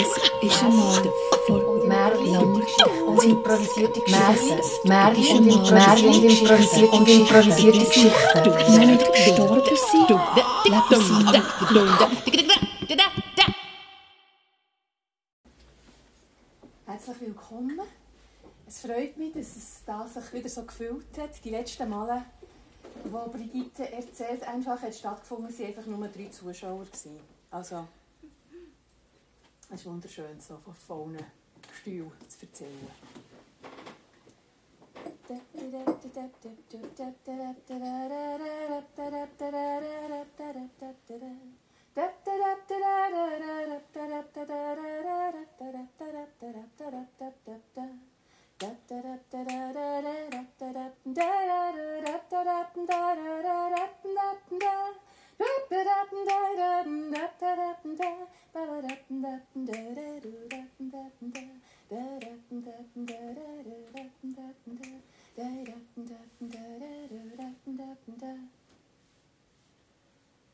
ist einmal vor Märchen und improvisierte Geschichten. Märchen und improvisierte und improvisierte Geschichten. Nicht gestorben sind, leben Herzlich willkommen. Es freut mich, dass es da sich wieder so gefüllt hat. Die letzten Male, wo Brigitte erzählt, einfach hat stattgefunden, waren einfach nur drei Zuschauer. Gewesen. Also, es ist wunderschön, so von vollen Stühlen zu erzählen.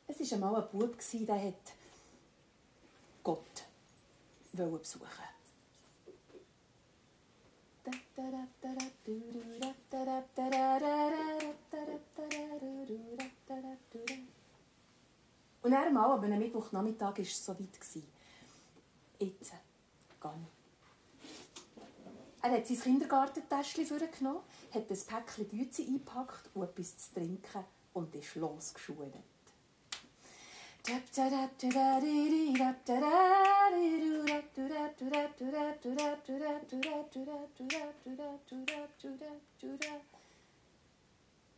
Es war einmal ein Bub, der hat Gott besuchen Und dann mal, am Mittwochnachmittag war es so weit. Jetzt, gang. Er hat sein Kindergartentäschchen vorgenommen, hat ein Päckchen Güte eingepackt und etwas zu trinken und ist losgeschult.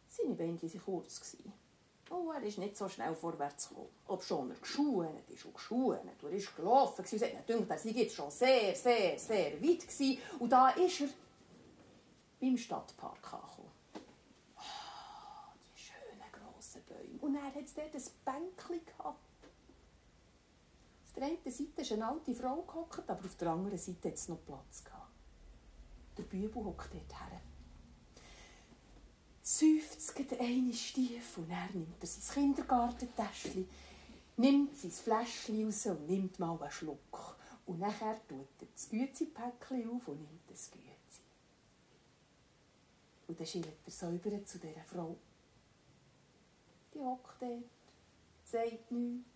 Seine Beine waren kurz. Oh, er ist nicht so schnell vorwärts gekommen. Ob schon er geschuhen ist und geschuhen. Er ist gelaufen. Er hat gedacht, er sei jetzt schon sehr, sehr, sehr weit gewesen. Und da ist er beim Stadtpark angekommen. Oh, die schönen grossen Bäume. Und er hat dort ein Bänkchen gehabt. Auf der einen Seite ist eine alte Frau gehockt, aber auf der anderen Seite hat es noch Platz gehabt. Der Bübel hockt dort her seufzt eine Stief und er nimmt er sein Kindergartentäschchen, nimmt sein Fläschchen raus und nimmt mal einen Schluck. Und nachher tut er das Güezi-Päckchen auf und nimmt das Güezi. Und dann schillt er säuber zu dieser Frau. Die hockt dort, sagt nichts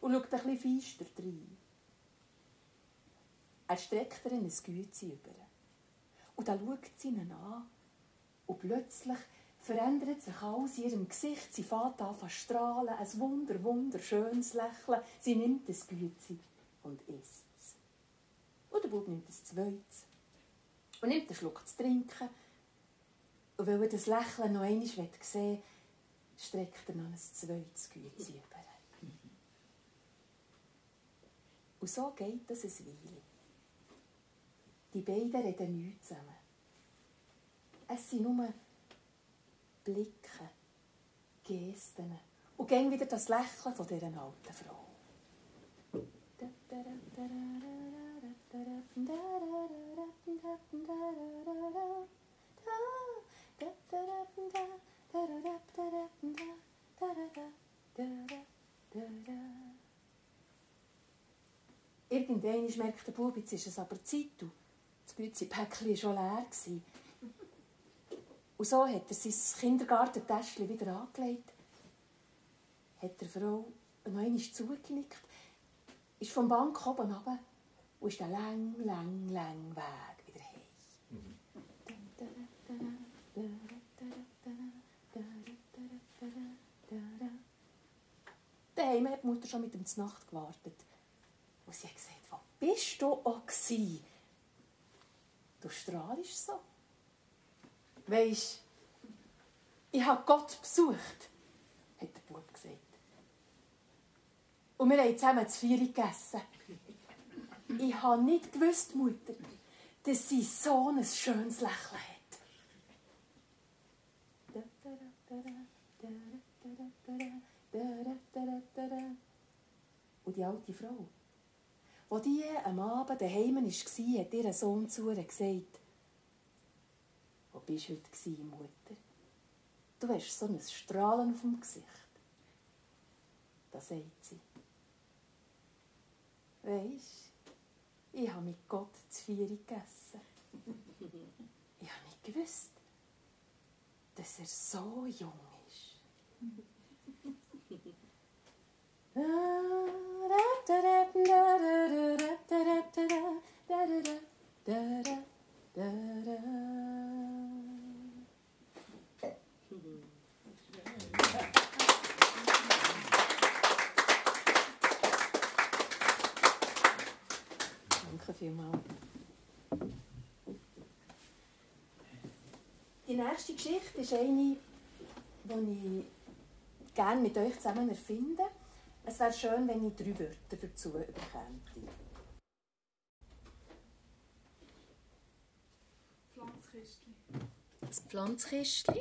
und schaut ein bisschen feister rein. Er streckt ihr ein Güezi über. Und dann schaut sie ihn an und plötzlich verändert sich alles in ihrem Gesicht. Sie fängt an zu strahlen, ein wunder, wunderschönes Lächeln. Sie nimmt das Gützi und isst es. Und der Bub nimmt das zweites und nimmt einen Schluck zu trinken. Und weil er das Lächeln noch einmal sehen will, streckt er noch ein zweites Gützi über. Und so geht das ein Weile. Die beiden reden nichts zusammen. Es sind nur Blicke, Gesten und gehen wieder das Lächeln von dieser alten Frau. Irgendwann merkt der Bub, jetzt ist es aber Zeit. Das Gützi-Päckchen war schon leer. Und so hat er sein Kindergartentäschchen wieder angelegt, hat der Frau noch einmal zugenickt, ist vom Bank oben runter und ist den lang, lang, lang Weg wieder heim. Daheim hat die Mutter schon mit ihm zur Nacht gewartet. Und sie hat gesagt, wo bist du auch gewesen? Du strahlst so. Weisst, ich habe Gott besucht, hat der Bub gesagt. Und wir haben zusammen zu vier gegessen. Ich habe nicht gewusst, Mutter, dass sie so ein schönes Lächeln hat. Und die alte Frau, als die am Abend daheim war, hat ihr Sohn zu ihr gesagt, wo bist heute, Mutter? Du hast so ein Strahlen auf dem Gesicht. Da sagt sie. Weisst, Ich habe mit Gott zu vier gegessen. Ich habe nicht gewusst, dass er so jung ist. Danke vielmals. Die nächste Geschichte ist eine, die ich gerne mit euch zusammen erfinde. Es wäre schön, wenn ich drei Wörter dazu bekäme. Das Pflanzkistchen.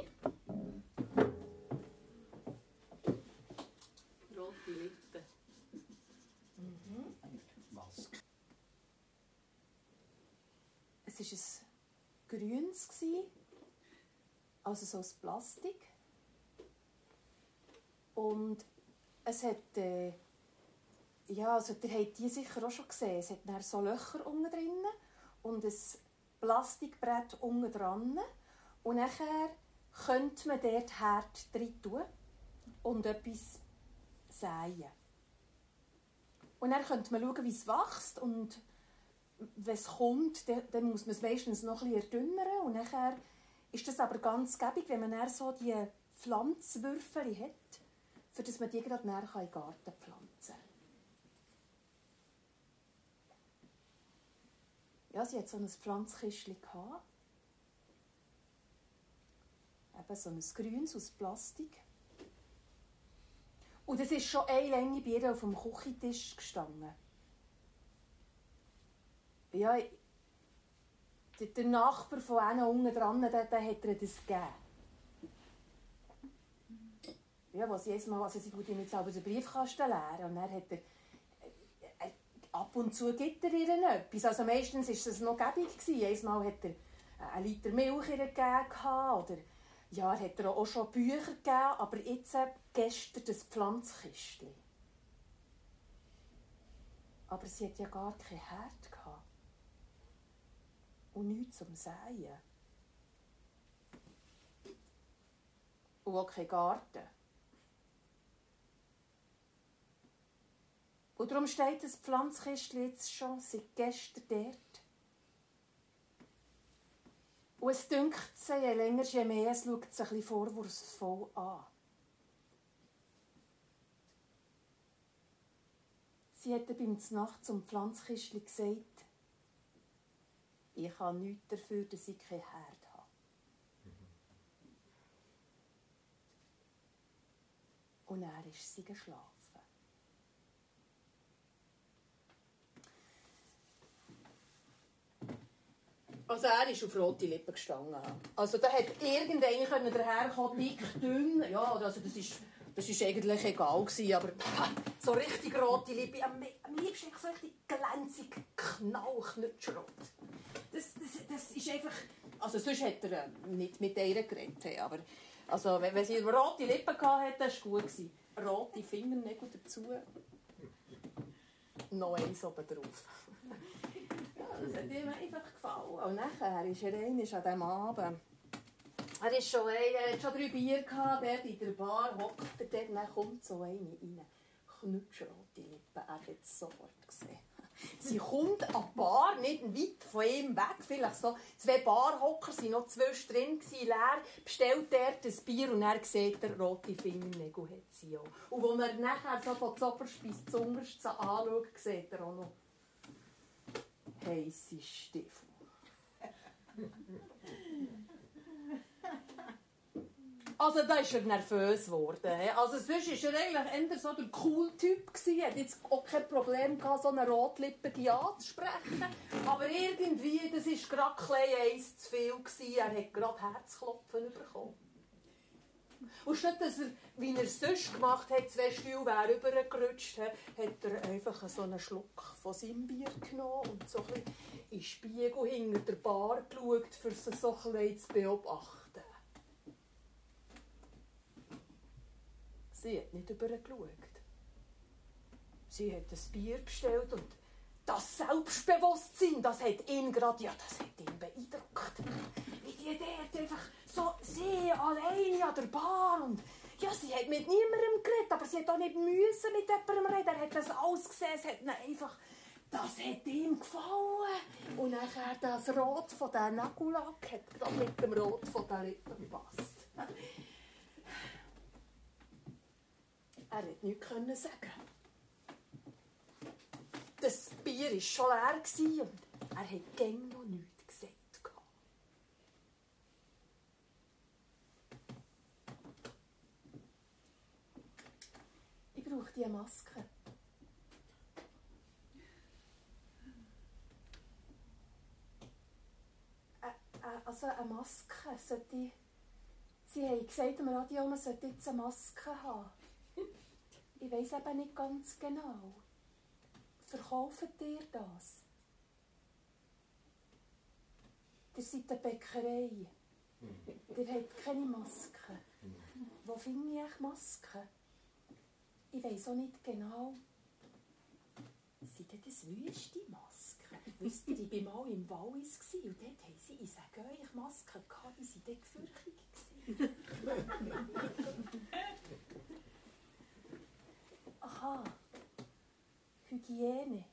Rote Lippen. Maske. Es war ein grünes, also so aus Plastik. Und es hat, äh, ja, also ihr habt die sicher auch schon gesehen, es hat so Löcher unten drin und ein Plastikbrett unten dran. Und nachher könnte man dort Herd drin tun und etwas säen. Und dann könnte man schauen, wie es wächst und wenn es kommt, dann, muss man es meistens noch bisschen erdünnern und nachher ist das aber ganz gäbig, wenn man dann so die Pflanzwürfel hat, für dass man die gerade näher in den Garten pflanzen kann. Ja, sie hat so ein Pflanzkistchen gehabt. Eben so ein grünes aus Plastik. Und es ist schon eine Länge bei ihr auf dem Küchentisch gestanden. Ja, der, Nachbar von einer unten dran, der, der hat ihr das gegeben. Ja, was jedes Mal, also sie tut ihm jetzt aber den Briefkasten leer und dann hat er, er, ab und zu gibt er ihr etwas. Also meistens war es noch gäbig. Jedes Mal hat er einen Liter Milch ihr gegeben oder ja, er hat ihr auch schon Bücher gegeben, aber jetzt äh, gestern das Pflanzkistchen. Aber sie hat ja gar kein Herd gehabt. Und nichts zum Säen. Und auch kein Garten. Und darum steht das Pflanzkistchen jetzt schon seit gestern dort. Und es dünkt sie, je länger, je mehr, es schaut sich ein bisschen vorwurfsvoll an. Sie hat beim Nacht zum Pflanzkistchen gesagt, ich habe nichts dafür, dass ich kein Herd habe. Und dann ist sie geschlafen. Also er ist auf rote Lippen gestanden. Also da hat irgendeiner können daherkommen, dick, dünn. Ja, also das ist, das ist eigentlich egal gewesen, aber so richtig rote Lippen. Am, am liebsten so richtig glänzig, knallknutschrot. Das, das, das ist einfach... Also sonst hat er äh, nicht mit ihr geredet, aber... Also wenn, wenn sie rote Lippen hatte, das war gut. Gewesen. Rote Fingernägel dazu. Noch eins oben drauf. Das hat ihm einfach gefallen. Und nachher ist er einmal an diesem Abend. Er ist schon, er hat schon drei Bier gehabt, dort in der Bar hockt er dort, dann kommt so eine rein. Knutschrote Lippen, er hat es sofort gesehen. Sie kommt an die Bar, nicht weit von ihm weg, vielleicht so zwei Barhocker, sind noch zwischendrin drin, leer, bestellt er das Bier und er sieht, er rote Fingernägel hat sie auch. Und als er nachher so von Zoberst bis zum Untersten anschaut, sieht er auch noch heisse Stiefel. Also da ist er nervös geworden. Also sonst war er eigentlich eher so der cool Typ. Er hatte jetzt auch kein Problem, gehabt, so eine Rotlippige anzusprechen. Aber irgendwie, das war gerade eins zu viel. Gewesen. Er hat gerade Herzklopfen bekommen. Und statt dass er, wie er es sonst gemacht hat, zwei Stühle wäre rübergerutscht, hat er einfach so einen Schluck von seinem Bier genommen und so ein bisschen in den Spiegel hinter der Bar geschaut, um es so ein zu beobachten. Sie hat nicht rübergeschaut. Sie hat ein Bier bestellt und das Selbstbewusstsein, das hat ihn gerade, ja, das hat ihn beeindruckt. Wie die dort einfach so, sie alleine an der Bar und ja, sie hat mit niemandem geredet, aber sie hat auch nicht müssen mit jemandem reden. Er hat das alles gesehen, es hat einfach, das hat ihm gefallen. Und nachher das Rot von diesem Nagellack hat gerade mit dem Rot von den Lippen gepasst. Er hat nichts können sagen. Das Bier war schon leer und er hat gäng noch nichts brauche diese Maske. Also eine Maske sollte. Sie haben gesagt am Radio, man sollte jetzt eine Maske haben. Ich weiß eben nicht ganz genau. Verkauft ihr das? Ihr seid eine Bäckerei. Ihr habt keine Maske. Wo finde ich Masken? Ich weiß auch nicht genau. Sind das wüste Masken? Wisst ihr, ich war mal im Wallis und dort haben sie, ich sage euch, Masken gehabt, die waren dort gefürchtig. Aha. Hygiene.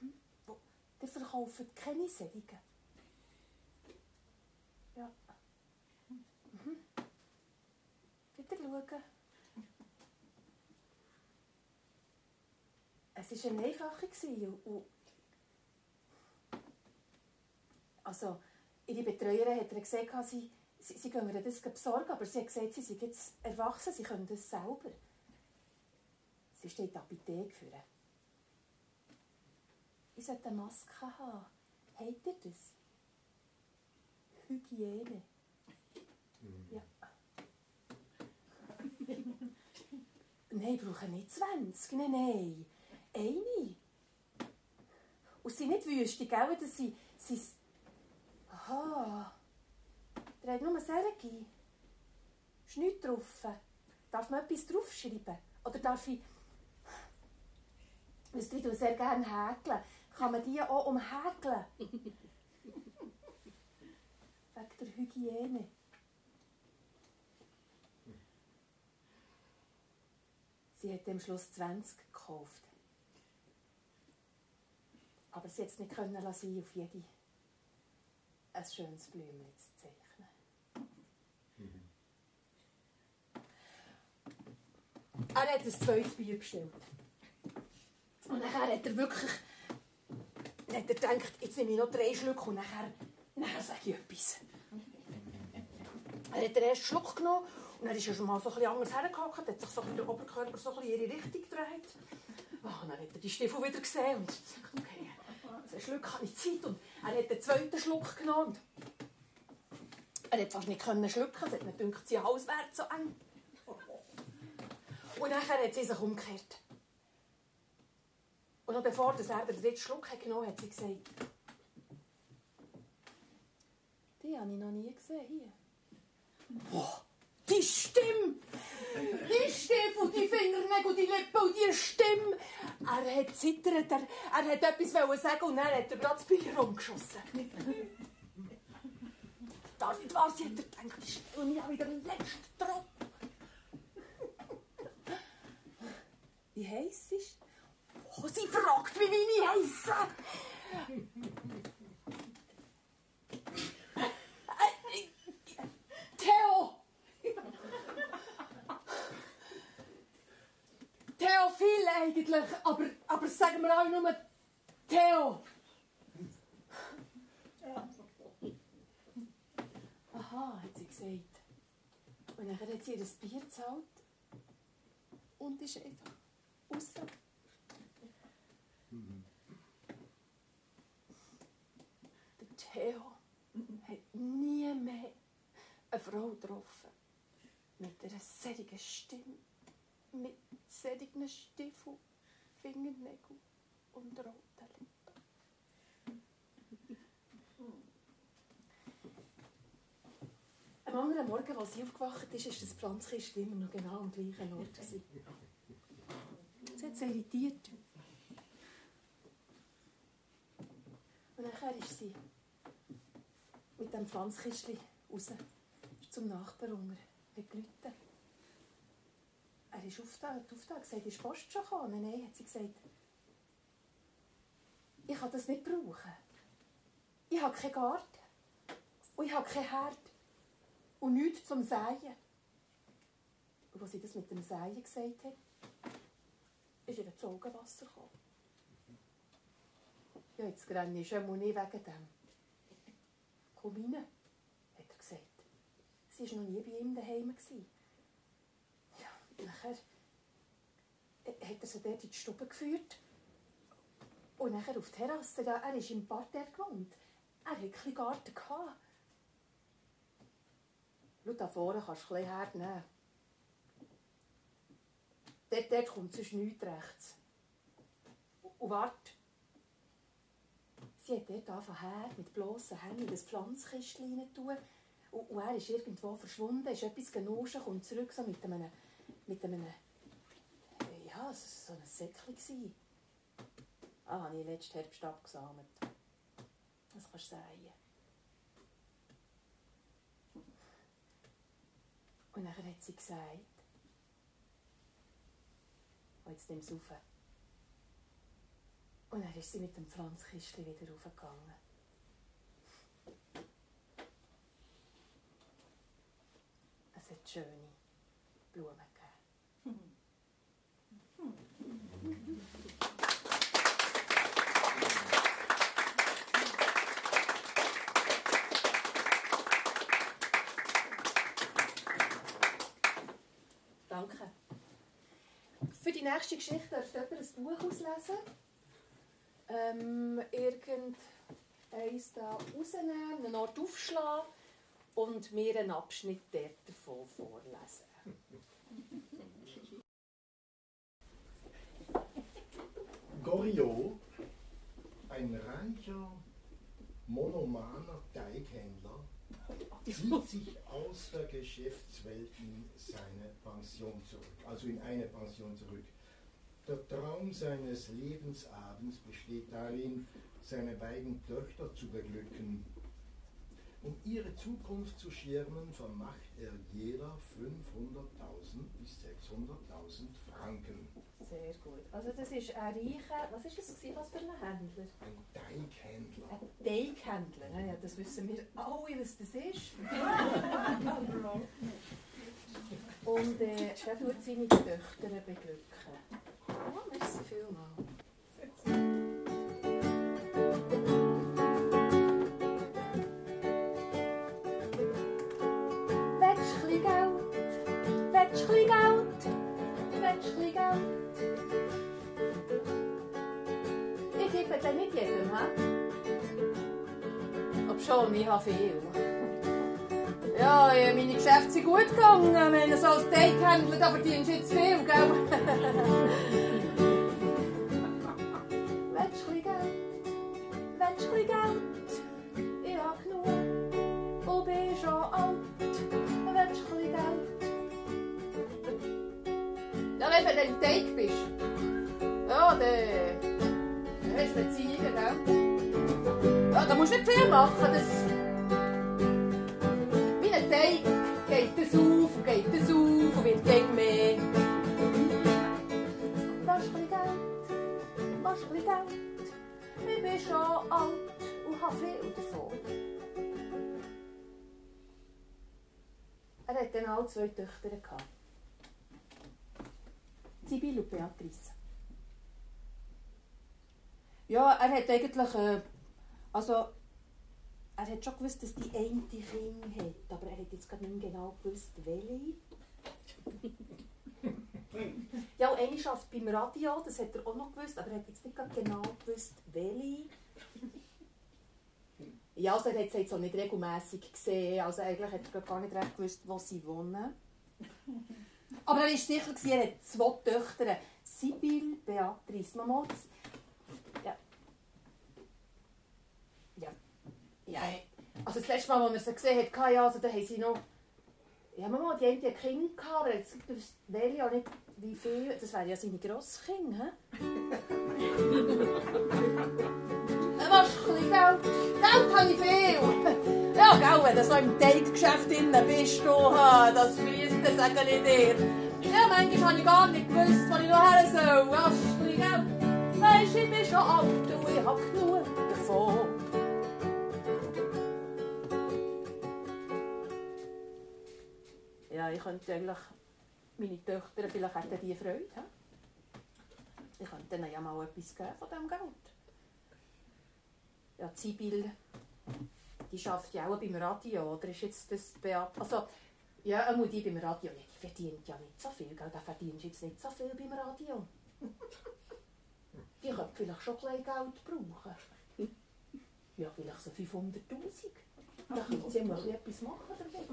Mhm. Ihr verkauft keine Sädigen. Ja. Mhm. Wieder schauen. Es war eine einfache. Und also, ihre Betreuerin hat gesagt, sie, sie, sie können das besorgen, aber sie hat gesagt, sie sind jetzt erwachsen, sie können das selber. Sie steht Apotheke für. Ich sollte eine Maske haben. Habt ihr das? Hygiene. Mhm. Ja. nein, ich brauche nicht 20. Nein, nein. Eine. Und sie nicht wüstig, gell? Dass sie, sie... Aha. Der hat nur Sergi. Ist nichts drauf. Darf man etwas draufschreiben? Oder darf ich... Ihr, ich sehr gerne häkeln. Kann man die auch umhäkeln? Wegen der Hygiene. Sie hat am Schluss 20 gekauft. Aber sie es nicht können lassen, auf jede ein schönes Blümchen zu zeichnen. Mhm. Er hat ein zweites Bier bestellt. Und nachher hat er wirklich hat er gedacht, jetzt nehme ich noch drei Schluck und nachher, nachher sage ich etwas. Er hat den ersten Schluck genommen und dann ist er schon mal so ein bisschen anders hergehockt, hat sich so der Oberkörper so ein bisschen in ihre Richtung gedreht. Oh, und dann hat er die Stiefel wieder gesehen und gesagt, okay, einen Schluck habe ich Zeit. Und er hat den zweiten Schluck genommen. Er hat fast nicht schlucken, es hat mir gedacht, sein Hals wäre so eng. Und nachher hat sie sich umgekehrt. Und noch bevor er den dritten Schluck genommen hat, hat sie gesagt, die habe ich noch nie gesehen hier. Boah, die Stimme! Die Stimme und die Fingernägel und die Lippen und die Stimme! Er hat zittert, er, er hat etwas sagen und dann hat er gerade das Bier rumgeschossen. Das nicht wahr, sie hat er gedacht, ich stelle mich auch wieder den letzten Tropfen. Wie heiß ist Oh, sie fragt, wie meine heissen. Theo! Theo viel eigentlich, aber, aber sagen wir auch nur Theo. Aha, hat sie gesagt. Und dann hat sie ihr Bier gezahlt und ist einfach raus. Der Theo hat nie mehr eine Frau getroffen. Mit einer solchen Stimme, mit solchen Stiefeln, Fingernägeln und roten Lippen. Am anderen Morgen, als sie aufgewacht ist, war das Pflanzkistchen immer noch genau am gleichen Ort. Sie hat es irritiert. nachher ist sie mit dem Pflanzkistchen raus. Ist zum Nachbarn unter. Hat geläutet. Er ist aufgetaucht, aufgetaucht, gesagt, ist die Post schon gekommen? Nein, hat sie gesagt. Ich kann das nicht brauchen. Ich habe keinen Garten. Und ich habe keinen Herd. Und nichts zum Säen. Und als sie das mit dem Säen gesagt hat, ist ihr das Augenwasser gekommen. Ja, jetzt renne ich schon nicht wegen dem. Komm rein, hat er gesagt. Sie war noch nie bei ihm daheim. Ja, nachher hat er sie dort in die Stube geführt. Und nachher auf die Terrasse. Ja, er ist im Parterre gewohnt. Er hatte ein bisschen Garten. Gehabt. Schau, da vorne kannst du ein bisschen hernehmen. Dort, dort kommt sonst nichts rechts. Und warte. Sie hat dort angefangen mit bloßen Händen in das Pflanzkistchen rein. Und, und er ist irgendwo verschwunden, ist etwas genuschen, kommt zurück so mit einem, mit einem, ja, so ein Säckchen Ah, habe ich letzten Herbst abgesammelt. Das kannst du sagen. Und dann hat sie gesagt, und jetzt nimm es rauf. Und dann ist sie mit dem Pflanzkistchen wieder raufgegangen. Es hat schöne Blumen gegeben. Danke. Für die nächste Geschichte darf jemand ein Buch auslesen. Ähm, irgendeins da rausnehmen, einen Ort aufschlagen und mir einen Abschnitt dort davon vorlesen. Goriot, ein reicher, monomaner Teighändler, zieht sich aus der Geschäftswelt in seine Pension zurück, also in eine Pension zurück. Der Traum seines Lebensabends besteht darin, seine beiden Töchter zu beglücken. Um ihre Zukunft zu schirmen, vermacht er jeder 500.000 bis 600.000 Franken. Sehr gut. Also das ist ein reicher, was ist es gewesen, was für ein Händler? Ein Teighändler. Ein Teighändler. Ja, das wissen wir alle, was das ist. Und äh, er tut seine Töchter beglücken. Ja, merci vielmals. Willst du ein bisschen Geld? Ich gebe dir nicht jedem, hä? Obschon, ich habe viel. Ja, meine Geschäfte sind gut gegangen. Wenn du so als Date-Händler, da verdienst du jetzt viel, gell? Date bist. Ja, dann dann hast du Beziehungen, gell? Ja, da musst du nicht viel machen. Das wie ein Teig geht es auf, geht es auf und wird gegen mehr. Du ein Geld? Du ein Geld? Ich bin schon alt und habe viel davon. Er hatte dann auch zwei Töchter. gehabt. Sibylle und Beatrice. Ja, er hat eigentlich, äh, also, er hat schon gewusst, dass die eine Kind hat, aber er hat jetzt gerade nicht mehr genau gewusst, welche. ja, und eine arbeitet beim Radio, das hat er auch noch gewusst, aber er hat jetzt nicht gerade genau gewusst, welche. Ja, also er hat es jetzt auch nicht regelmässig gesehen, also eigentlich hat er gar nicht recht gewusst, wo sie wohnen. Aber er war sicher, er hat zwei Töchter, Sibyl, Beatrice. Mama, das, ja. Ja. Ja, also das letzte Mal, als er sie gesehen hat, ja, also da haben sie noch... Ja, Mama, die haben ja Kinder gehabt, aber jetzt welche ja nicht, wie viel. Das wären ja seine Grosskinder, hä? Was, ein bisschen Geld? habe ich viel. Ja, gell, wenn du so im Teiggeschäft drin bist, du, das fließt, das sage ich dir. Ja, manchmal habe ich gar nicht gewusst, wo ich noch her soll. Astrid, gell? Weisst, ich bin schon alt und ich habe genug davon. Ja, ich könnte eigentlich meine Töchter, vielleicht hätten die Freude. Ich könnte ihnen ja mal etwas geben von diesem Geld. Ja, Sibyl, die arbeitet ja auch beim Radio, oder ist jetzt das Beat... Also, ja, einmal die beim Radio, ja, die verdient ja nicht so viel, gell? Da verdienst jetzt nicht so viel beim Radio. Die könnte vielleicht schon ein Geld brauchen. Ja, vielleicht so 500'000. Da könnte sie mal etwas machen damit.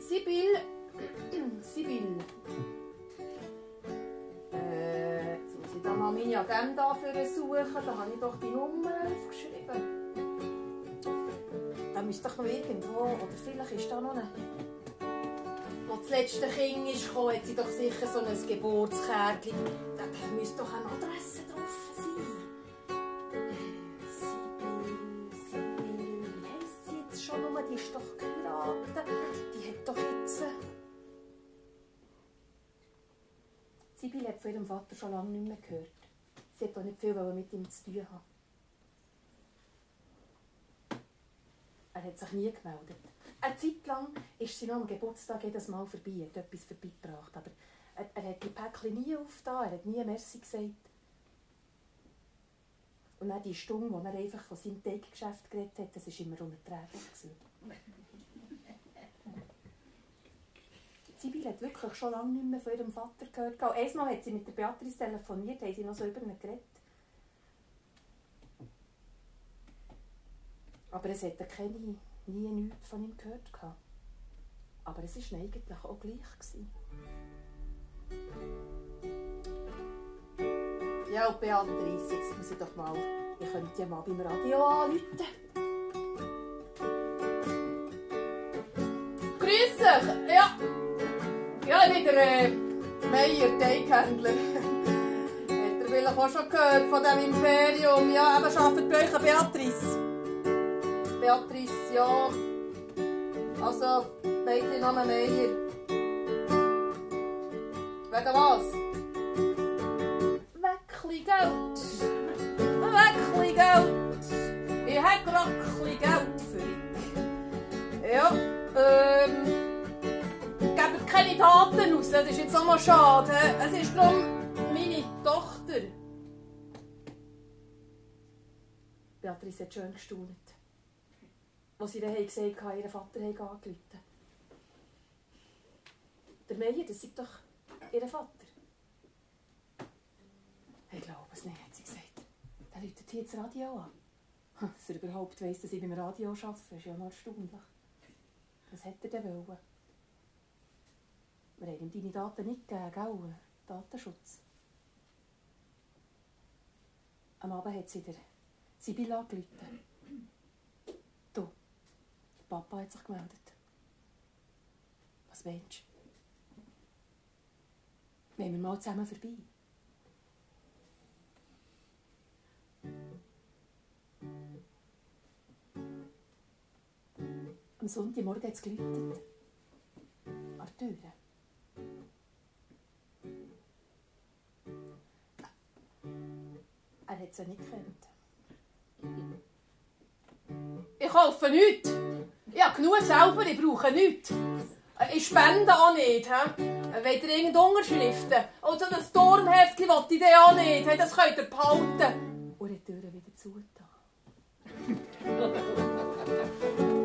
Sibyl, Sibyl. Ich da mal meine Agenda suchen. Da habe ich doch die Nummer aufgeschrieben. Da müsste doch noch irgendwo, oder vielleicht ist da noch eine... Wo das letzte Kind ist gekommen, hat sie doch sicher so ein Geburtskärtchen. Da, da müsste doch eine Adresse drauf sein. Sibyl, Sibyl, wie heisst sie jetzt schon? Die ist doch geheiratet. Die hat doch jetzt... äh, Sibyl hat von ihrem Vater schon lange nicht mehr gehört. Sie hat auch nicht viel mit ihm zu tun haben. Er hat sich nie gemeldet. Eine Zeit lang ist sie noch am Geburtstag jedes Mal vorbei, hat etwas vorbeigebracht. Aber er, er hat die Päckchen nie aufgetan, er hat nie Merci gesagt. Und dann die Stunde, wo er einfach von seinem Teiggeschäft geredet hat, das war immer unerträglich. Gewesen. Sibyl hat wirklich schon lange nicht mehr von ihrem Vater gehört. Einmal hat sie mit der Beatrice telefoniert, haben sie noch so über ihn geredet. Aber es hätte keine, nie nichts von ihm gehört. Aber es war eigentlich auch gleich. Gewesen. Ja, und Beatrice, jetzt muss ich doch mal, ich könnte ja mal beim Radio anrufen. Grüß dich! Ja, ja ich bin der äh, Meier, Teighändler. Habt ihr vielleicht auch schon gehört von diesem Imperium? Ja, eben arbeitet bei euch Beatrice. Beatrice, ja. Also, Mädchenname Meier. Wegen was? Das ist jetzt auch mal schade. Es ist darum meine Tochter. Beatrice hat schön gestaunt als sie dann haben gesagt haben, ihr Vater hat angerufen. Der Meier, das ist doch ihr Vater. Ich glaube es nicht, hat sie gesagt. Der läutet hier das Radio an. Dass er überhaupt weiss, dass ich beim Radio arbeite, ist ja noch erstaunlich. Was hätte er denn wollen? Wir haben ihm deine Daten nicht gegeben, gell? Datenschutz. Am Abend hat sie der Sibyl angerufen. Du, der Papa hat sich gemeldet. Was meinst du? Wollen wir mal zusammen vorbei? Am Sonntagmorgen hat es geläutet. An der Tür. Er hat sie nicht gekannt. Ich kaufe nichts. Ich habe genug selber, ich brauche nichts. Ich spende auch nicht. He? Wollt ihr irgendeine Unterschriften? Oder ein Turmheftchen will ich auch nicht. He? Das könnt ihr behalten. Und die Tür wieder zugetan.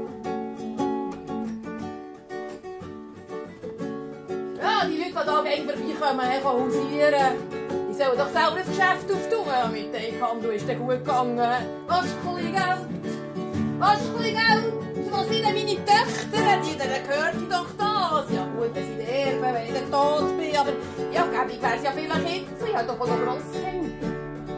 Ja, die Leute, die hier vorbeikommen, können hausieren. Die sollen doch selber ein Geschäft auftun. Ja, mit dem Einhandel ist dann gut gegangen. Was ist ein Geld? Was ist ein Geld? Wo sind denn meine Töchter? Die denen gehört ich doch das. Ja gut, wenn sie erben, wenn ich dann tot bin. Aber ja, gäbig wäre es ja vielleicht jetzt. Ich habe doch noch Grosskinder.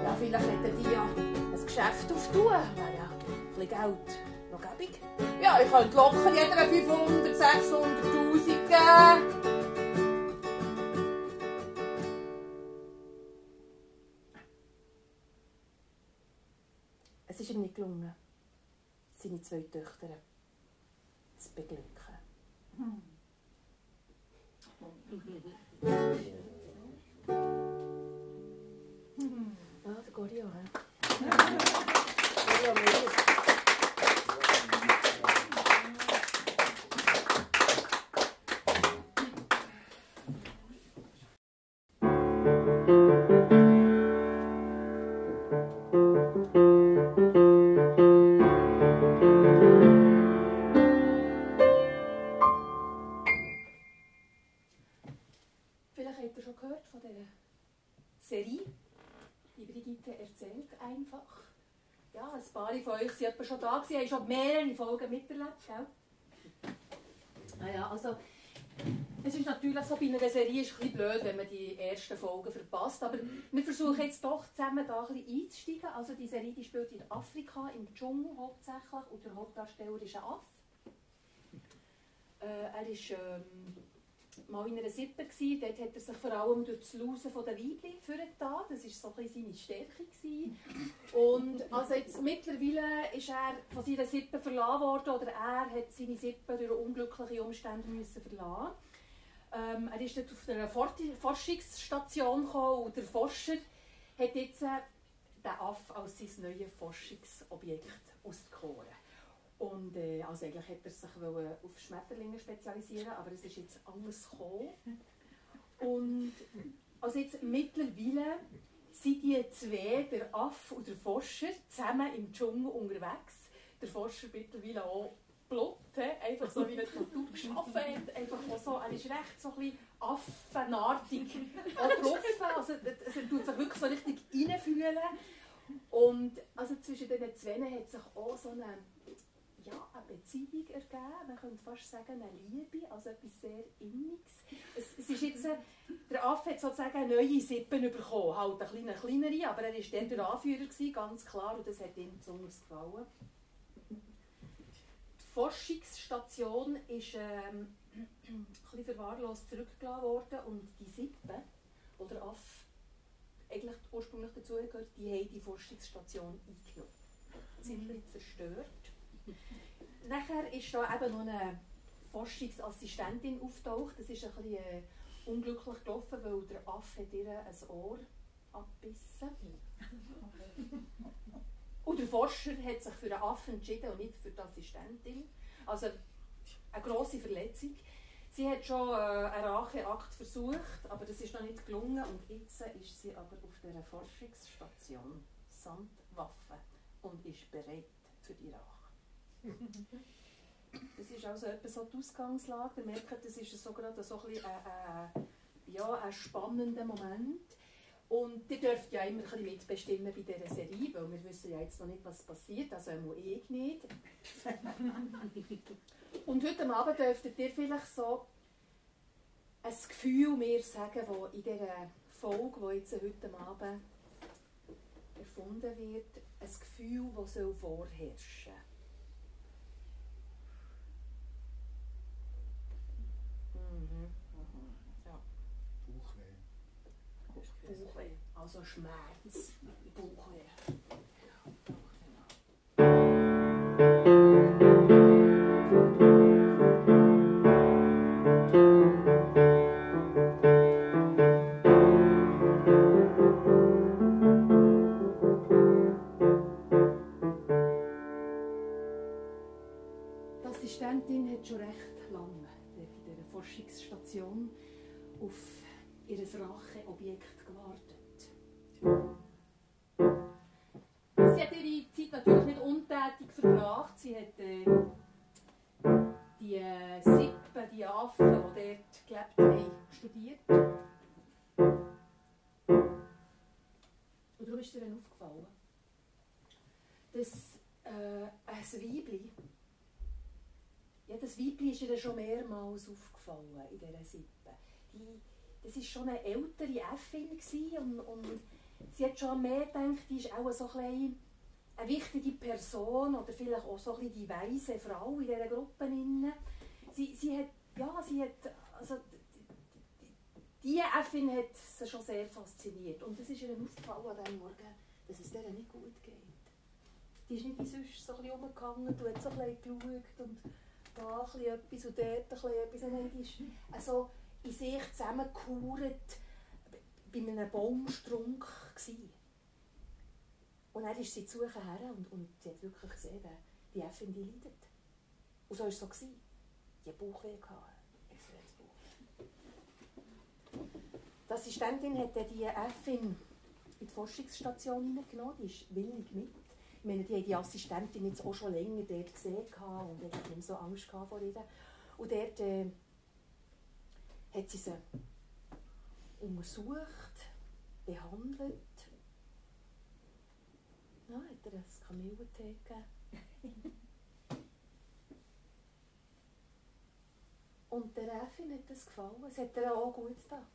Ja, vielleicht hätten die ja ein Geschäft auftun. Wäre ja ein bisschen Geld noch gäbig. Ja, ich könnte locker jeder 500, 600'000 geben. Ist ihm nicht gelungen, seine zwei Töchter zu beglücken. Hm. Ah, der Gorio, hä? Gorio, da gewesen, haben schon mehrere Folgen miterlebt, gell? Ah ja, also es ist natürlich so, bei einer Serie ist es ein blöd, wenn man die ersten Folgen verpasst, aber wir versuchen jetzt doch zusammen da ein bisschen einzusteigen. Also die Serie die spielt in Afrika, im Dschungel hauptsächlich und der Hauptdarsteller ist ein Affe. Äh, er ist ähm, mal in einer Sippe. Gewesen. Dort hat er sich vor allem durch das Lausen der Weibchen vorgetan. Das war so ein seine Stärke. Gewesen. Und also jetzt, mittlerweile ist er von seiner Sippe verlassen worden oder er hat seine Sippe durch unglückliche Umstände müssen verlassen. Ähm, er ist dort auf einer Forschungsstation gekommen und der Forscher hat jetzt äh, den Aff als sein neues Forschungsobjekt auserkoren. Und äh, also eigentlich hätte er sich auf Schmetterlinge spezialisieren aber es ist jetzt anders gekommen. Und also jetzt mittlerweile sind die zwei, der Aff und der Forscher, zusammen im Dschungel unterwegs. Der Forscher mittlerweile auch Blut, einfach so wie eine Natur geschaffen hat. Einfach so, er ist recht so ein bisschen affenartig getroffen. Also, also, er tut sich wirklich so richtig reinfühlen. Und also zwischen diesen zwei hat sich auch so eine ja, eine Beziehung ergeben. Man könnte fast sagen, eine Liebe, also etwas sehr Inniges. Es, es ist jetzt, äh, der Affe hat sozusagen eine neue Sippen bekommen, halt eine kleine, kleinere, aber er war dann der Anführer, gewesen, ganz klar, und das hat ihm besonders gefallen. Die Forschungsstation ist ähm, ein bisschen verwahrlost zurückgelassen worden und die Sippe, wo der Affe eigentlich ursprünglich dazugehört, die haben die Forschungsstation eingenommen. Ziemlich zerstört. Nachher ist da eben noch eine Forschungsassistentin auftaucht. Das ist ein bisschen äh, unglücklich gelaufen, weil der Affe ihr ein Ohr abbissen. und der Forscher hat sich für den Affen entschieden und nicht für die Assistentin. Also eine grosse Verletzung. Sie hat schon äh, einen Racheakt versucht, aber das ist noch nicht gelungen. Und jetzt ist sie aber auf dieser Forschungsstation samt Waffe und ist bereit für die Rache. Das ist also etwa so die Ausgangslage. Ihr merkt, das ist so gerade so ein, ein, ein, ja, ein spannender Moment. Und ihr dürft ja immer ein bisschen mitbestimmen bei dieser Serie, weil wir wissen ja jetzt noch nicht, was passiert, also auch ich nicht. Und heute Abend dürftet ihr vielleicht so ein Gefühl mir sagen, das in dieser Folge, die jetzt heute Abend erfunden wird, ein Gefühl, das vorherrschen soll. Bauchweh, also Schmerz, Bauchweh. Die Assistentin hat schon recht auf ihr Racheobjekt gewartet. Sie hat ihre Zeit natürlich nicht untätig verbracht. Sie hat äh, die äh, Sippen, die Affen, die dort gelebt haben, studiert. Und darum ist ihr dann aufgefallen, dass äh, ein Weibli, ja, das Weibli ist ihr schon mehrmals aufgefallen in dieser Sippe. Die das war schon eine ältere Äffin und, und sie hat schon mehr gedacht, die ist auch so ein eine wichtige Person oder vielleicht auch so ein die weise Frau in dieser Gruppe. Sie, sie hat, ja, sie hat, also diese Äffin hat sie schon sehr fasziniert und es ist ihr aufgefallen an diesem Morgen, dass es ihr nicht gut geht. die ist nicht wie sonst so ein bisschen rumgehangen, du hast so ein bisschen geschaut und da etwas und dort etwas. Nein, die ist also in sich zusammengekauert bei einem Baumstrunk. Gewesen. Und dann ist sie zu her und, und sie hat wirklich gesehen, die Äffin, die leidet. Und so war es so. Gewesen. Die Bauchweh gehabt. Die Assistentin hat die Äffin in die Forschungsstation hineingenommen, die ist willig mit. Ich meine, die haben die Assistentin jetzt auch schon länger dort gesehen und hat nicht so Angst vor ihr. Und dort äh, hat sie sie untersucht, behandelt. Ja, hat er ein Kamillentee gegeben. Und der Äffin hat das gefallen. Es hat ihr auch gut getan.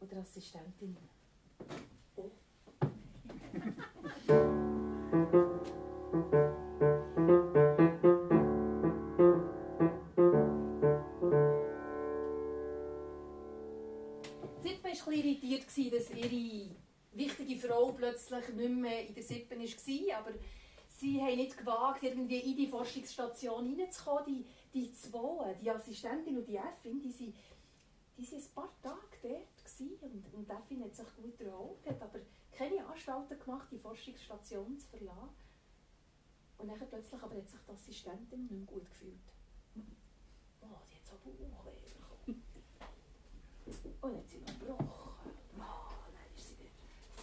Und der Assistentin. Oh. plötzlich nicht mehr in der Sippe war. Aber sie haben nicht gewagt, irgendwie in die Forschungsstation hineinzukommen. Die, die zwei, die Assistentin und die Äffin, die sind, die ein paar Tage dort und, und Äffin hat sich gut erholt, aber keine Anstalten gemacht, die Forschungsstation zu verlassen. Und dann plötzlich aber hat sich die Assistentin nicht mehr gut gefühlt. Oh, die hat so Bauchweh bekommen. Und hat sie noch gebrochen. Oh, dann ist sie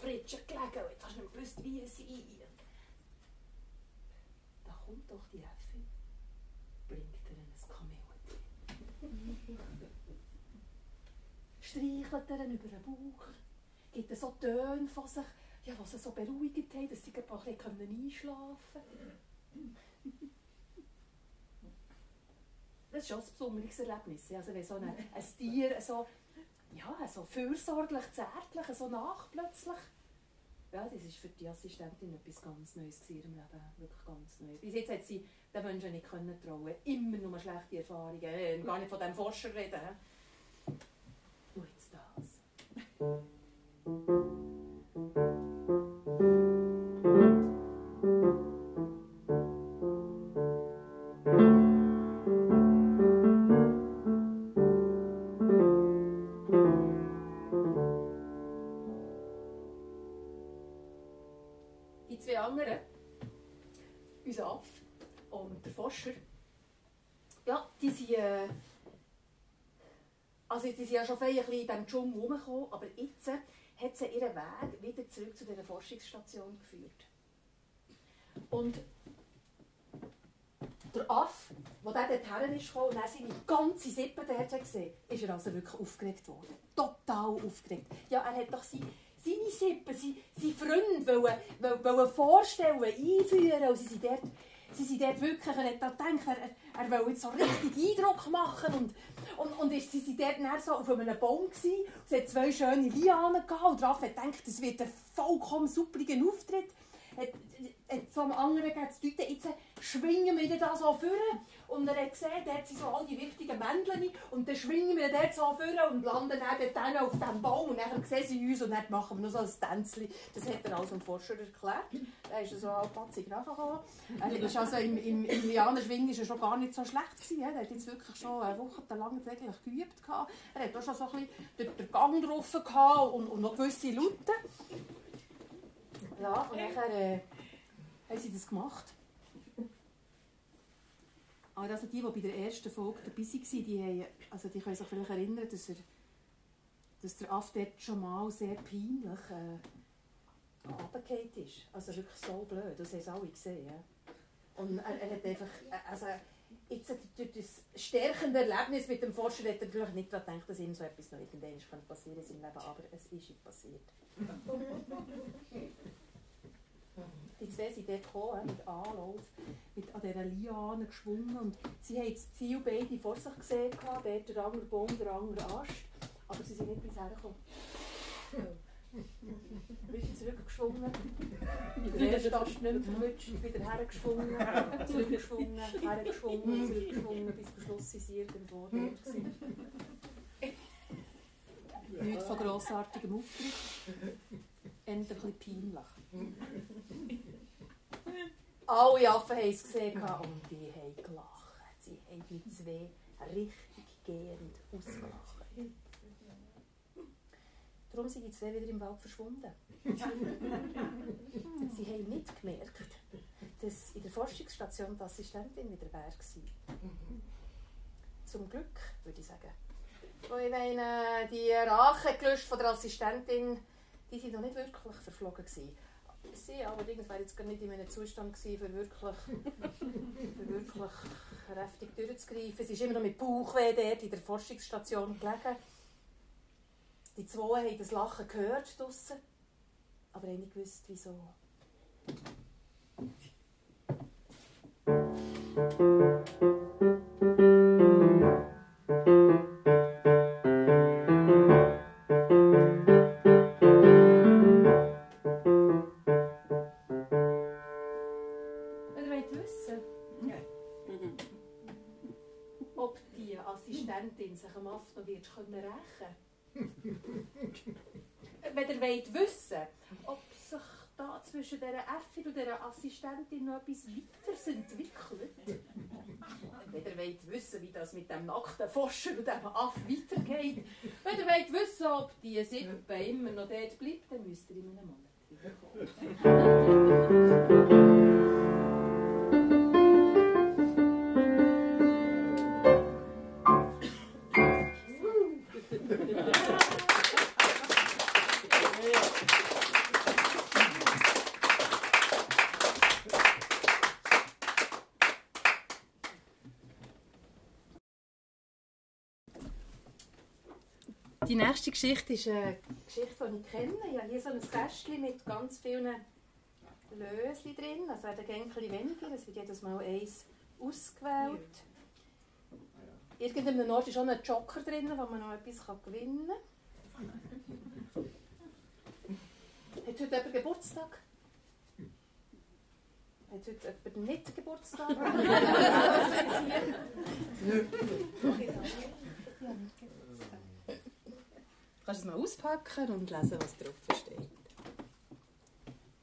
dort Fritschen gelegen und jetzt hast du nicht gewusst, wie sie Da kommt doch die Äffin, bringt ihr ein Kamel. Streichelt ihr über den Bauch, gibt so Töne von sich, ja, was sie so beruhigt haben, dass sie ein bisschen einschlafen können. Das ist schon ein besonderes Erlebnis. Also wenn so ein, ein Tier so, ja, so fürsorglich, zärtlich, so nach plötzlich. Ja, das war für die Assistentin etwas ganz Neues in ihrem Leben. Wirklich ganz neu. Bis jetzt hat sie den Menschen nicht können trauen Immer nur schlechte Erfahrungen. Äh, gar nicht von dem Forscher reden. Und jetzt das. Ja, die sind, äh, also die sind ja schon ein bisschen diesem Dschungel herumgekommen, aber jetzt hat sie ihren Weg wieder zurück zu dieser Forschungsstation geführt. Und der Aff, der dort dorthin ist und seine ganze Sippe dort gesehen ist er also wirklich aufgeregt worden. Total aufgeregt. Ja, er hat doch seine, seine Sippe, seine, seine Freunde wollen, wollen, wollen vorstellen, einführen und sie sind dort sie sind dort wirklich, er hat gedacht, er, er will jetzt so richtig Eindruck machen und, und, und ist, sie sind dort so auf einem Baum gewesen, es hat zwei schöne Lianen gehabt und Raff hat gedacht, das wird ein vollkommen suppliger Auftritt. Hat, hat am anderen gegeben, zu deuten, jetzt schwingen wir da so vor und er hat gesehen, dort sind so all die wichtigen Männchen und dann schwingen wir dort so vor und landen dann auf diesem Baum und dann sehen sie uns und dann machen wir noch so ein Tänzchen. Das hat er also dem Forscher erklärt. Er ist so halbpatzig nachgekommen. Er ist also im, im, im Lianenschwingen ist er schon gar nicht so schlecht gewesen. Er hat jetzt wirklich schon eine Woche lang eigentlich geübt. Gehabt. Er hat auch schon so ein bisschen den, den Gang drauf gehabt und, und noch gewisse Laute. Ja, und nachher äh, haben sie das gemacht. Aber also die, die bei der ersten Folge dabei waren, die, haben, also die können sich vielleicht erinnern, dass, er, dass der Aff dort schon mal sehr peinlich äh, ist. Also wirklich so blöd, das haben sie alle gesehen. Und er, er hat einfach, also jetzt durch das stärkende Erlebnis mit dem Forscher hat er natürlich nicht daran gedacht, dass ihm so etwas noch irgendwann passieren kann in seinem Leben, aber es ist ihm passiert. Die zwei sind dort gekommen, mit Anlauf, mit an dieser Liane geschwungen. Und sie haben das Ziel beide vor sich gesehen, dort der andere Baum, der andere Ast. Aber sie sind nicht bis hergekommen. Wieder zurückgeschwungen, der erste Ast nicht mehr verwünscht, wieder hergeschwungen, zurückgeschwungen, hergeschwungen, zurückgeschwungen, bis zum Schluss sind sie irgendwo dort gewesen. Nichts von grossartigem Auftritt, eher ein bisschen peinlich. Alle Affen haben es gesehen und die haben gelacht. Sie haben die zwei richtig gehend ausgelacht. Darum sind die zwei wieder im Wald verschwunden. Sie haben nicht gemerkt, dass in der Forschungsstation die Assistentin wieder wäre. Zum Glück, würde ich sagen. Und ich meine, die Rachegelüste der Assistentin, die sind noch nicht wirklich verflogen gewesen. Sie allerdings wäre jetzt gar nicht in einem Zustand gewesen, für wirklich, für wirklich kräftig durchzugreifen. Sie ist immer noch mit Bauchweh dort in der Forschungsstation gelegen. Die zwei haben das Lachen gehört draussen, aber haben nicht gewusst, wieso. Wenn wollt wissen ob sich da zwischen dieser Äffin und dieser Assistentin noch etwas weiteres entwickelt. Wenn ihr wollt wissen, wie das mit dem nackten Forscher und dem Aff weitergeht. Wenn ihr wollt wissen, ob die Sippe immer noch dort bleibt, dann müsst ihr in einem Monat wiederkommen. Geschichte ist eine Geschichte, die ich kenne. Ich habe hier so ein Kästchen mit ganz vielen Löschen drin. Also werden ein bisschen weniger. Es wird jedes Mal eins ausgewählt. Irgendeinem Ort ist auch ein Joker drin, wo man noch etwas gewinnen kann. Hat heute jemand Geburtstag? Hat heute jemand nicht Geburtstag? Du kannst es mal auspacken und lesen, was drauf steht.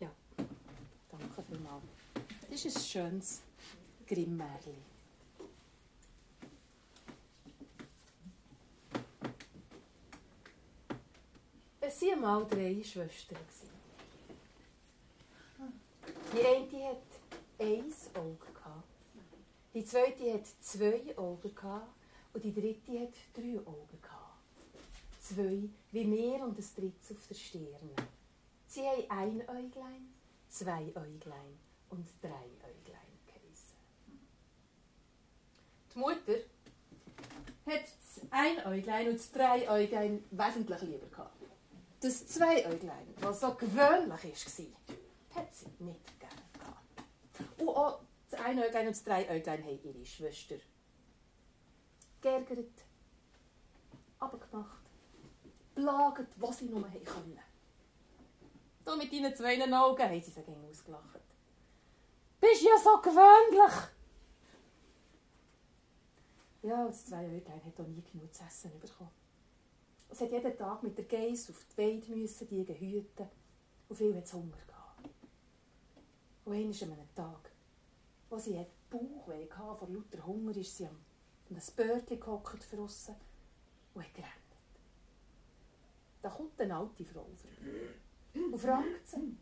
Ja, danke vielmals. Das ist ein schönes Grimmärchen. Es waren mal drei Schwestern. Die eine hat ein Auge. Die zweite hat zwei Augen. Und die dritte hat drei Augen. Zwei wie mehr und das drittes auf der Stirn. Sie haben ein Äuglein, zwei Äuglein und drei Äuglein geheissen. Die Mutter hat das ein Äuglein und das drei Äuglein wesentlich lieber gehabt. Das zwei Äuglein, was so gewöhnlich war, hat sie nicht gerne gehabt. Und auch das ein Äuglein und das drei Äuglein haben ihre Schwester geärgert, abgemacht, belagert, was sie nur können. Du mit deinen zwei Augen haben sie gegen ausgelacht. Bist ja so gewöhnlich! Ja, das zwei Äuglein hat auch nie genug zu essen bekommen. Es hat jeden Tag mit der Geiss auf die Weide müssen, die hüten. Und viel hat Hunger gehabt. Und einmal an einem Tag, wo sie hat Bauchweh hatte, vor lauter Hunger, ist sie an einem Bördchen gehockt draussen und hat gerannt. Da kommt eine alte Frau und fragt sie,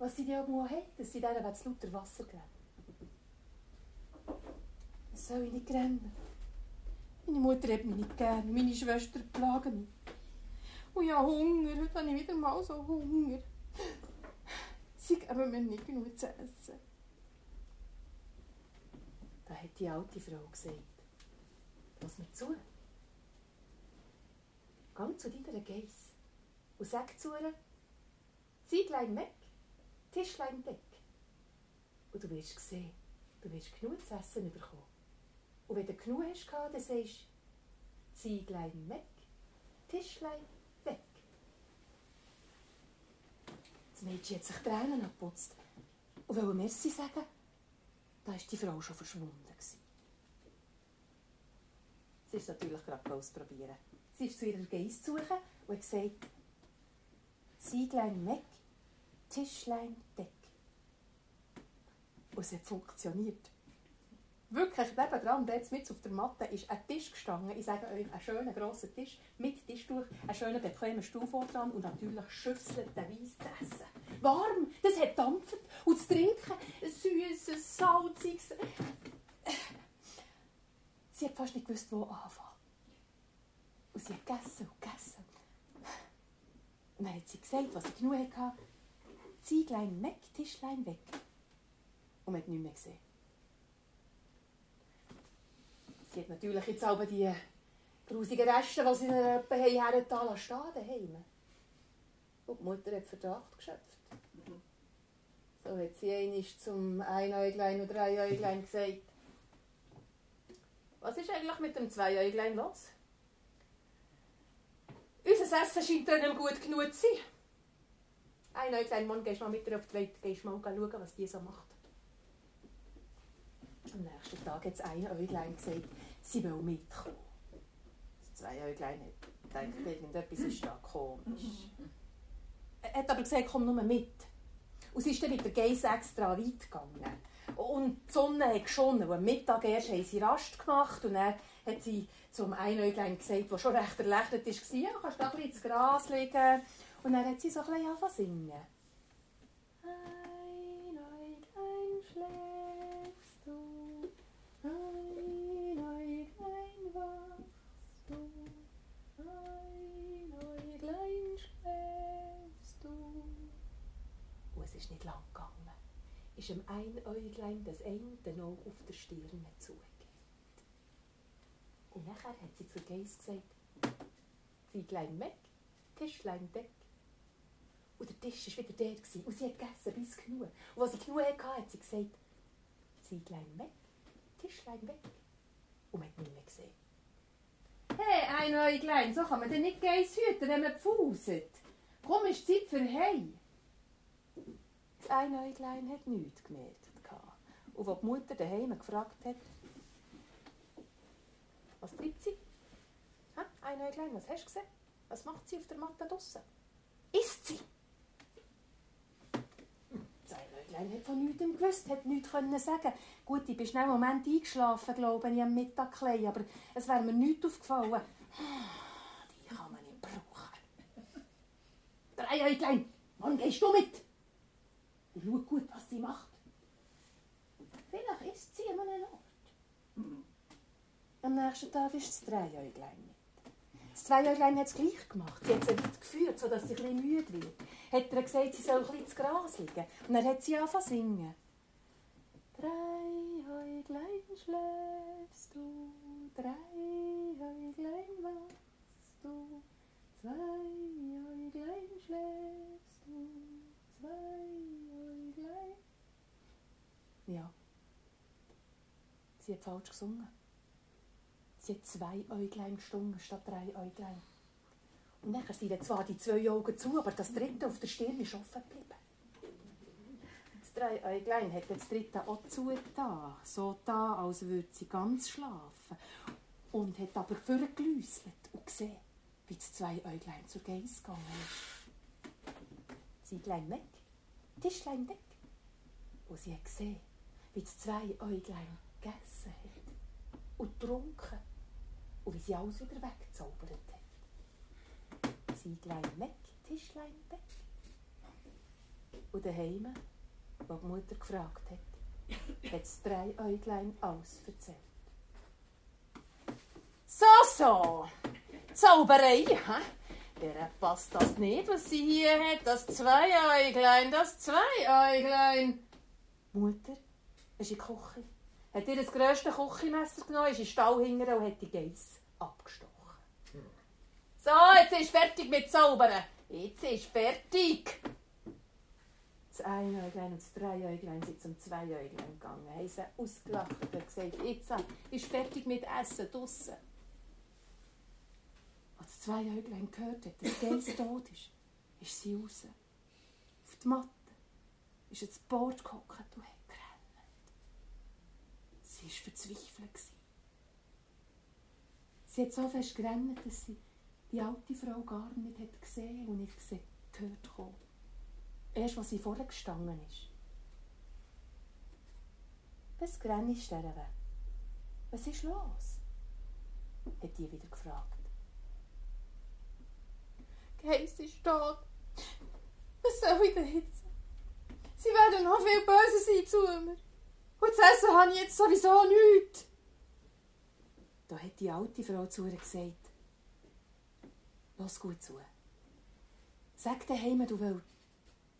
was sie denn auch hat, dass sie denen zu lauter Wasser geben. Was soll ich nicht rennen? Meine Mutter hat mich nicht gern, meine Schwester plagen mich. Und ich habe Hunger, heute habe ich wieder mal so Hunger. Sie geben mir nicht genug zu essen. Da hat die alte Frau gesagt, lass mir zu. Geh zu deiner Geiss und sag zu ihr, Zeitlein weg, Tischlein deck. Und du wirst sehen, du wirst genug zu essen bekommen. Und wenn du genug hast, dann sagst du, Zieglein weg, Tischlein weg. Das Mädchen hat sich Tränen abputzt und wollte Merci sagen, da war die Frau schon verschwunden. Sie ist natürlich gerade ausprobieren. Sie ist zu ihrer Geiss suchen und hat gesagt, Zieglein weg, Tischlein deck. Und es hat funktioniert. Wirklich, nebenan, dort mit auf der Matte, ist ein Tisch gestanden. Ich sage euch, ein schöner, grosser Tisch, mit Tischtuch, ein schöner, bequemer Stuhl dran und natürlich Schüsseln Weiss zu essen. Warm, das hat dampft. Und zu trinken, süßes, salziges. Sie hat fast nicht gewusst, wo anfangen. Und sie hat gegessen und gegessen. Und dann hat sie gesagt, was sie genug hatte. Zieglein weg, Tischlein weg. Und man hat nichts mehr gesehen. Sie hat natürlich jetzt aber die grusigen Reste, die sie in der Öppe hergetan haben, stehen daheim. Und die Mutter hat Verdacht geschöpft. So hat sie einmal zum Einäuglein und Dreiäuglein gesagt, was ist eigentlich mit dem Zweiäuglein los? Unser Essen scheint ihnen gut genug zu sein. Einäuglein, morgen gehst du mal mit ihr auf die Welt, gehst mal schauen, was die so macht. Am nächsten Tag hat das eine Äuglein gesagt, sie will mitkommen. Das zwei Äuglein hat gedacht, irgendetwas ist da komisch. Er hat aber gesagt, komm nur mit. Und sie ist dann mit der Geiss extra weit gegangen. Und die Sonne hat geschonnen. Und am Mittag erst haben sie Rast gemacht. Und dann hat sie zum Einäuglein gesagt, der schon recht erleichtert war, ja, kannst du da ein bisschen ins Gras liegen. Und dann hat sie so ein bisschen angefangen zu singen. Einäuglein schläfst du, Einäuglein wachst du, Einäuglein schläfst du. Und es ist nicht lang gegangen. Ist dem Einäuglein das eine Auge auf der Stirn zugeht. Und nachher hat sie zur Geiss gesagt, Zieglein weg, Tischlein deck. Und der Tisch war wieder der. Gewesen. Und sie hat gegessen bis genug. Und als sie genug hatte, hat sie gesagt, Zieglein weg, Tischlein weg. Und man hat nicht mehr gesehen. Hey, Einäuglein, so kann man denn nicht Geiss hüten, wenn man pfuset. Komm, ist Zeit für Hei. Das Einäuglein hat nichts gemerkt. Und als die Mutter daheim gefragt hat, was treibt sie? Ha? Einäuglein, was hast du gesehen? Was macht sie auf der Matte draussen? Isst sie? Das Einäuglein hat von nichts gewusst, hat nichts können sagen. Gut, ich bin schnell einen Moment eingeschlafen, glaube ich, am Mittag, klein, aber es wäre mir nichts aufgefallen. Die kann man nicht brauchen. Der Einäuglein, wann gehst du mit? Und schau gut, was sie macht. Vielleicht isst sie an einem Ort. Am nächsten Tag ist das Dreiäuglein mit. Das Zweiäuglein hat es gleich gemacht. Sie hat sie weit geführt, sodass sie bisschen müde wird. Hat er gesagt, sie soll bisschen ins Gras liegen. Und dann hat sie angefangen zu singen. Dreiäuglein schläfst du, Dreiäuglein wachst du, Zweiäuglein schläfst du, Zweiäuglein. Ja. Sie hat falsch gesungen. Sie hat zwei Äuglein gesungen statt drei Äuglein. Und dann sind zwar die zwei Augen zu, aber das dritte auf der Stirn ist offen geblieben. Das drei Äuglein hat das dritte auch zugetan, so da, als würde sie ganz schlafen. Und hat aber vorgelüsselt und gesehen, wie das zwei Äuglein zur Geiss gegangen ist. Zieglein weg, Tischlein weg. Und sie hat gesehen, wie das zwei Äuglein gegessen hat und getrunken sie alles wieder weggezaubert hat. Zieglein weg, Tischlein weg. Und daheim, wo die Mutter gefragt hat, hat das drei Äuglein alles erzählt. So, so, Zauberei, hä? Der passt das nicht, was sie hier hat, das Zweiäuglein, das Zweiäuglein. Mutter, ist in die Küche hat ihr das grösste Küchenmesser genommen, ist in den Stall und hat die Geiss. So, jetzt ist fertig mit Zaubern. Jetzt ist fertig. Das Einäuglein und das Dreiäuglein sind zum Zweiäuglein gegangen. Haben sie ausgelacht und gesagt, jetzt ist fertig mit Essen draussen. Als das Zweiäuglein gehört hat, dass Geiss tot ist, ist sie raus. Auf die Matte. Ist ins Board gehockt und hat Sie war verzweifelt. Sie hat so fest gerannt, dass sie die alte Frau gar nicht hat gesehen und nicht gesehen, gehört kam. Erst, als sie vorher gestanden ist. Was grennst du? Was ist los? hat die wieder gefragt. Geiss ist tot. Was soll ich denn jetzt? Sie werden noch viel böser sein zu mir. Und zu essen habe ich jetzt sowieso nichts. Da hat die alte Frau zu ihr gesagt, Lass gut zu. Sag daheim, du willst,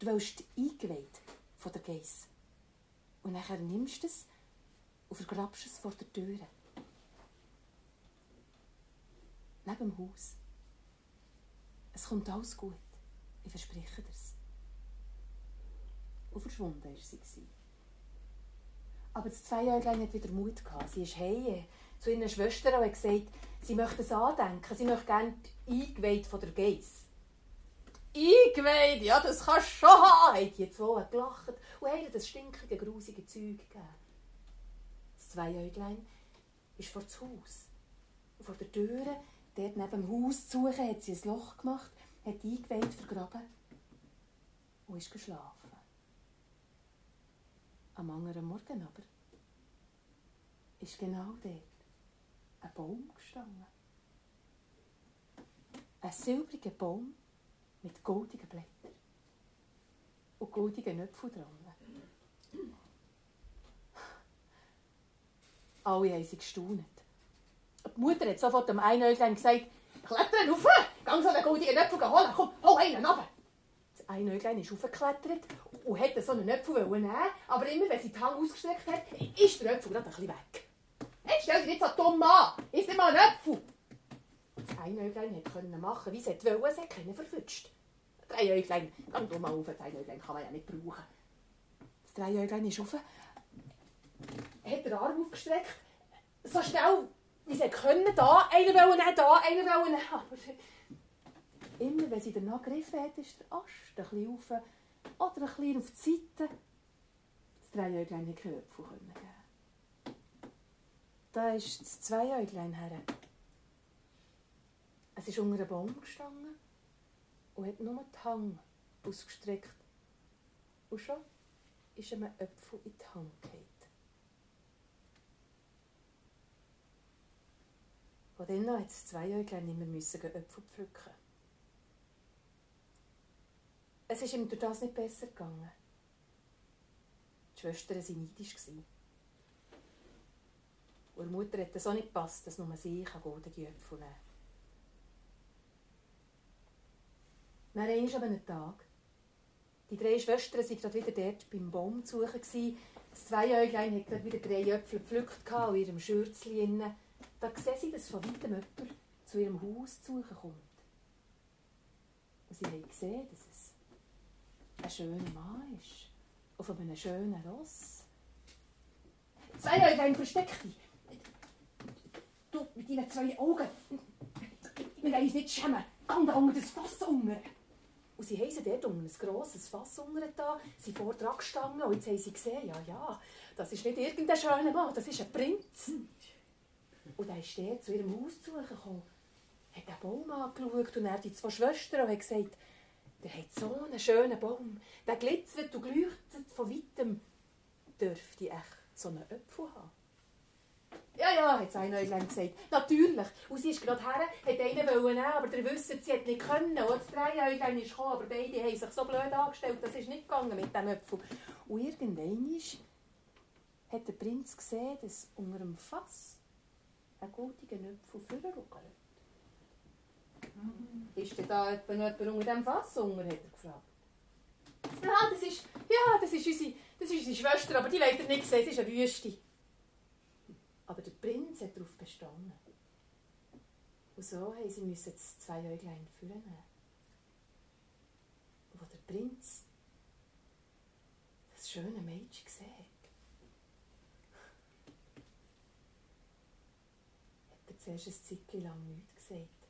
du willst eingeweiht von der Geiss. Und nachher nimmst du es und vergrabst es vor der Tür. Neben dem Haus. Es kommt alles gut. Ich verspreche dir's. Und verschwunden war sie. Aber das Zweijährlein hat wieder Mut gehabt. Sie ist heim zu ihren Schwestern und hat gesagt, sie möchte es andenken. Sie möchte gerne eingeweiht von der Geiss. Eingeweiht? Ja, das kannst du schon haben, haben die zwei gelacht und haben das stinkige, grusige Zeug gegeben. Das Zweijährlein ist vor das Haus. Und vor der Tür, dort neben dem Haus zu suchen, hat sie ein Loch gemacht, hat eingeweiht vergraben und ist geschlafen. Am anderen Morgen aber ist genau dort ein Baum gestanden. Ein silbriger Baum mit goldigen Blättern und goldigen Nöpfen dran. Alle haben sie gestaunt. Die Mutter hat sofort dem Einäuglein gesagt, kletter rauf, geh so einen goldigen Nöpfel holen, komm, hol einen runter. Das Einäuglein ist raufgeklettert und hätte so einen Nöpfel nehmen aber immer, wenn sie die Hand ausgestreckt hat, ist der Nöpfel gerade ein bisschen weg. So dumm an, isst nicht mal einen Nöpfel. Das Einäuglein konnte machen, wie es wollte, es hat keinen verwünscht. Dreiäuglein, ganz dumm auf, das Einäuglein kann man ja nicht brauchen. Das Dreiäuglein ist rauf, hat den Arm aufgestreckt, so schnell, wie sie können, da, einer wollen da, einer wollen. Aber immer, wenn sie danach gegriffen hat, ist der Ast ein bisschen rauf oder ein bisschen auf die Seite. Das Dreiäuglein konnte keinen Apfel geben. Da ist das Zweiäuglein her. Es ist unter einem Baum gestanden und hat nur die Hand ausgestreckt. Und schon ist ihm ein Apfel in die Hand gefallen. Von dann an musste das Zweijähriglein nicht mehr Äpfel pflücken. Es ist ihm durch das nicht besser gegangen. Die Schwestern waren neidisch. Und der Mutter hat es auch nicht gepasst, dass nur sie goldige Äpfel nehmen kann. Dann einmal an einem Tag. Die drei Schwestern waren gerade wieder dort beim Baum zu suchen. Das Zweijähriglein hat gerade wieder drei Äpfel gepflückt in ihrem Schürzchen. Da sehen sie, dass von weitem jemand zu ihrem Haus zu kommt. Und sie haben gesehen, dass es ein schöner Mann ist. Auf einem schönen Ross. Zwei Augen versteckt dich. Du mit deinen zwei Augen. Wir wollen uns nicht schämen. Gang unter das Fass unter. Und sie sie dort unter ein grosses Fass da, sie vor dran gestanden und jetzt haben sie gesehen, ja, ja, das ist nicht irgendein schöner Mann, das ist ein Prinz. Und dann ist der zu ihrem Haus gekommen, hat den Baum angeschaut und er die zwei Schwestern und hat gesagt, der hat so einen schönen Baum, der glitzert und leuchtet von weitem. Dürfte ich so einen Apfel haben? Ja, ja, hat das Einäuglein gesagt. Natürlich. Und sie ist gerade her, hat einen nehmen, aber der wisst, sie hat nicht können. Und das Dreiäuglein ist gekommen, aber beide haben sich so blöd angestellt, das ist nicht gegangen mit dem Apfel. Und irgendwann hat der Prinz gesehen, dass unter dem Fass einen guten Apfel vorruckelt. Mhm. Ist denn da etwa noch jemand unter dem Fass unter, hat er gefragt. Ja, das ist, ja, das ist, unsere, das ist unsere Schwester, aber die ihr nicht sehen, es ist eine Wüste. Aber der Prinz hat darauf bestanden. Und so haben sie müssen das zwei Äuglein führen. Und als der Prinz das schöne Mädchen gesehen hat, hat er zuerst ein Zeitchen lang nichts gesagt.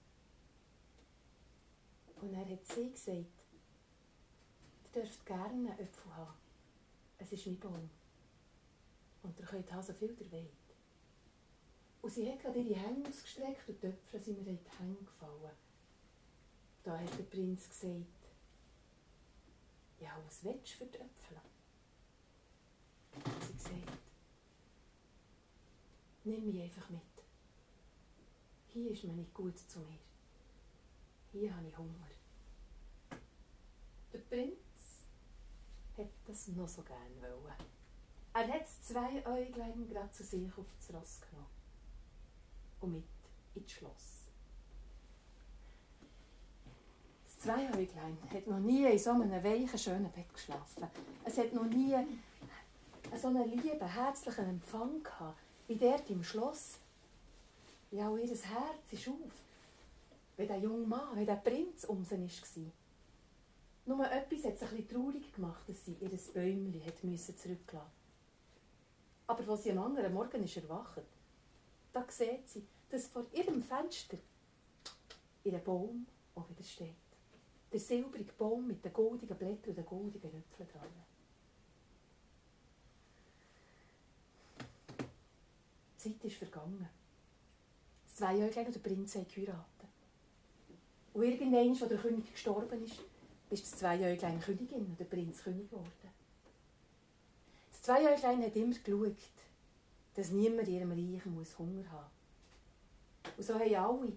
Und er hat sie gesagt, ihr dürft gerne einen Apfel haben. Es ist mein Baum. Und ihr könnt haben, so viel ihr wollt. Und sie hat gerade ihre Hände ausgestreckt und die Äpfel sind mir in die Hände gefallen. Da hat der Prinz gesagt, ja, was willst du für die Äpfel? Sie gesagt, Nimm mich einfach mit. Hier ist mir nicht gut zu mir. Hier habe ich Hunger. Der Prinz hat das noch so gern wollen. Er hat das Zweiäuglein gerade zu sich auf das Ross genommen und mit ins Schloss. Das Zweiäuglein hat noch nie in so einem weichen, schönen Bett geschlafen. Es hat noch nie so einen lieben, herzlichen Empfang gehabt, wie dort im Schloss. Ja, auch ihr Herz ist auf, wie der junge Mann, wie der Prinz um sie war. Nur etwas hat es ein bisschen traurig gemacht, dass sie ihr Bäumchen hat zurücklassen Aber als sie am anderen Morgen ist erwacht, da sieht sie, dass vor ihrem Fenster ihr Baum auch wieder steht. Der silbrige Baum mit den goldigen Blättern und den goldigen Äpfeln dran. Die Zeit ist vergangen. Das Zweijährige der Prinz haben geheiratet. Und irgendwann, als der König gestorben ist, ist das Zweijährige Königin und der Prinz König geworden. Das Zweijährige hat immer geschaut, dass niemand in ihrem Reich muss Hunger haben muss. Und so haben alle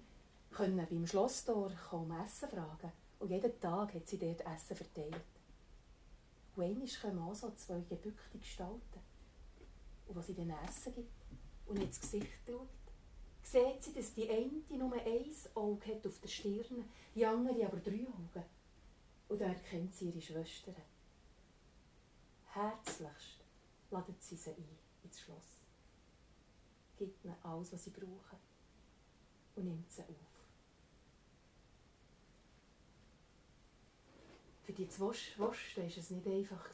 können beim Schlosstor um Essen fragen. Und jeden Tag hat sie dort Essen verteilt. Und einmal kommen auch so zwei gebückte Gestalten. Und was sie dann Essen gibt und ins Gesicht schaut, sieht sie, dass die eine nur ein Auge hat auf der Stirn, die andere aber drei Augen. Und da erkennt sie ihre Schwestern. Herzlichst ladet sie sie ein ins Schloss. Gibt ihnen alles, was sie brauchen und nimmt sie auf. Für die zwei Schwestern war es nicht einfach,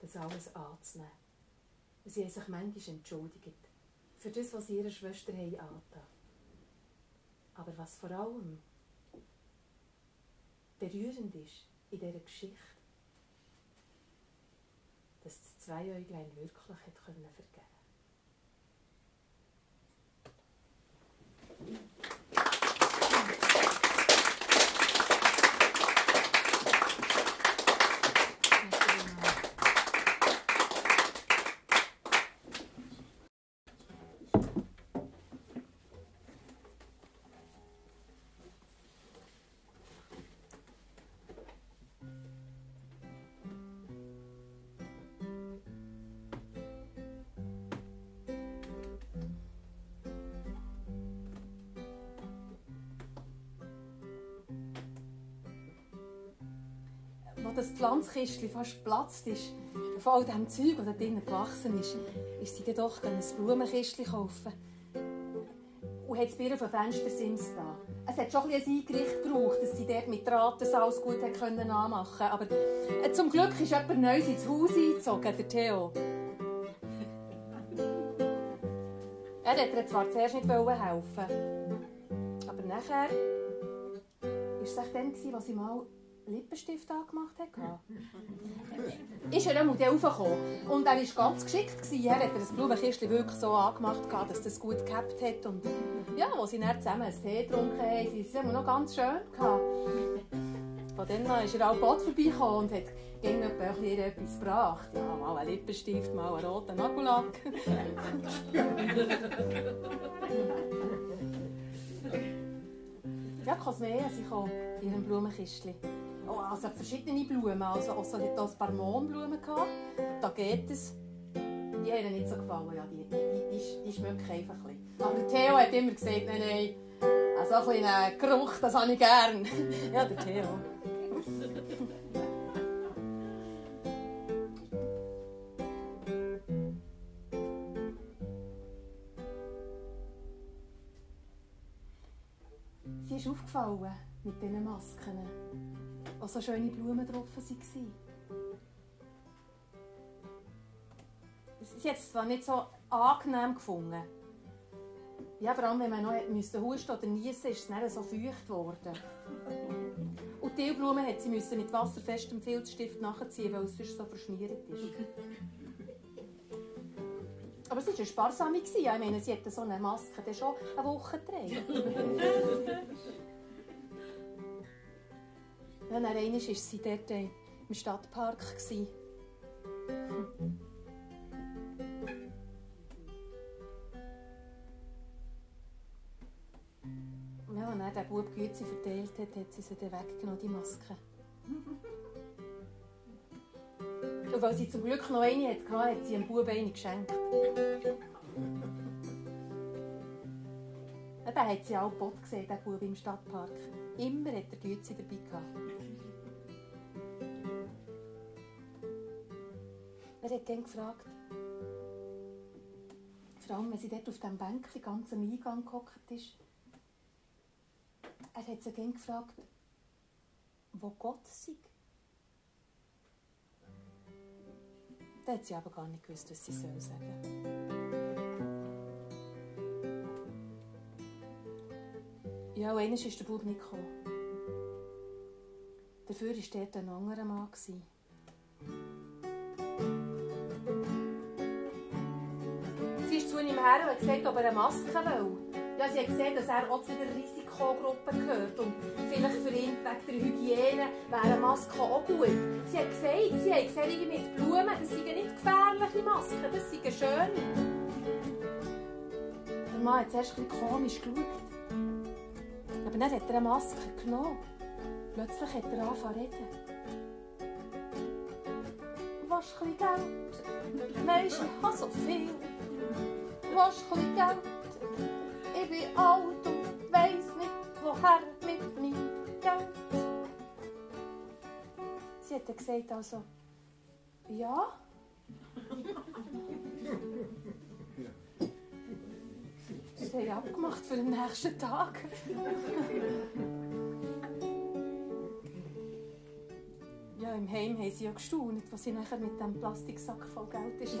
das alles anzunehmen. sie haben sich manchmal entschuldigt für das, was ihre Schwester angetan Aber was vor allem berührend ist in dieser Geschichte, dass das Zweiäuglein wirklich hat vergeben Thank you. Das Pflanzkistchen fast geplatzt ist, von all dem Zeug, das da drinnen gewachsen ist, ist sie dann doch ein Blumenkistchen kaufen. Und hat es bei ihr auf Fenstersims da. Es hat schon ein, ein Eingericht gebraucht, dass sie dort mit das alles gut können anmachen. Aber äh, zum Glück ist jemand Neues ins Haus eingezogen, der Theo. er wollte zwar zuerst nicht helfen, aber nachher war es dann, als sie mal Lippenstift angemacht hat. ist er einmal raufgekommen. Und er war ganz geschickt. Er hat das Blumenkistchen wirklich so angemacht, dass das gut gehabt hat. Und ja, als sie dann zusammen einen Tee getrunken haben, sie es noch ganz schön. Von dann an ist er auch Bad vorbeigekommen und hat gegen etwas gebracht. Ja, mal einen Lippenstift, mal einen roten Nagellack. ja, Cosmea, sie kommt in ihrem Blumenkistchen. Oh, also verschiedene Blumen. Also, also hat ein paar Mohnblumen gehabt. Da geht es. Die haben nicht so gefallen. Ja, die, die, die, die schmecken einfach ein bisschen. Aber Theo hat immer gesagt, nein, nein, also ein bisschen Geruch, das habe ich gern. ja, der Theo. Sie ist aufgefallen mit diesen Masken wo so schöne Blumen drauf waren. Sie hat es zwar nicht so angenehm gefunden. Ja, vor allem, wenn man noch husten oder niesen ist es dann so feucht geworden. Und die Blumen hat sie müssen mit wasserfestem Filzstift nachziehen, weil es sonst so verschmiert ist. Aber es war eine sparsame. Ich meine, sie hätte so eine Maske schon eine Woche getragen. Ja, dann einmal war sie dort äh, im Stadtpark. Hm. Ja, und dann der Bub Gützi verteilt hat, hat sie sie dann weggenommen, die Maske. Und weil sie zum Glück noch eine hatte, hat sie dem Bub eine geschenkt. Dann hat sie auch Bot gesehen, den Bub im Stadtpark. Immer hat er Gützi dabei gehabt. Hat dann gefragt, vor allem wenn sie dort auf dem Bänkchen ganz am Eingang gehockt ist, er hat sie dann gefragt, wo Gott sei. Da hat sie aber gar nicht gewusst, was sie soll sagen Ja, und einmal ist der Bub nicht gekommen. Dafür war dort ein anderer Mann. Ihm her und gesagt, ob er eine Maske will. Ja, sie hat gesehen, dass er auch zu der Risikogruppe gehört. Und vielleicht für ihn wegen der Hygiene wäre eine Maske auch gut. Sie hat gesagt, sie hat irgendwie mit Blumen, das seien nicht gefährliche Masken, das seien schöne. Der Mann hat zuerst ein komisch geschaut. Aber dann hat er eine Maske genommen. Plötzlich hat er angefangen zu reden. Wasch ein bisschen Geld, weisst ich habe so viel. Ein bisschen Geld, ich bin alt und weiss nicht, woher mit meinem Geld. Sie hat gesagt, also, ja. Sie haben abgemacht für den nächsten Tag. Ja, im Heim haben sie ja gestaunt, was sie nachher mit dem Plastiksack voll Geld ist.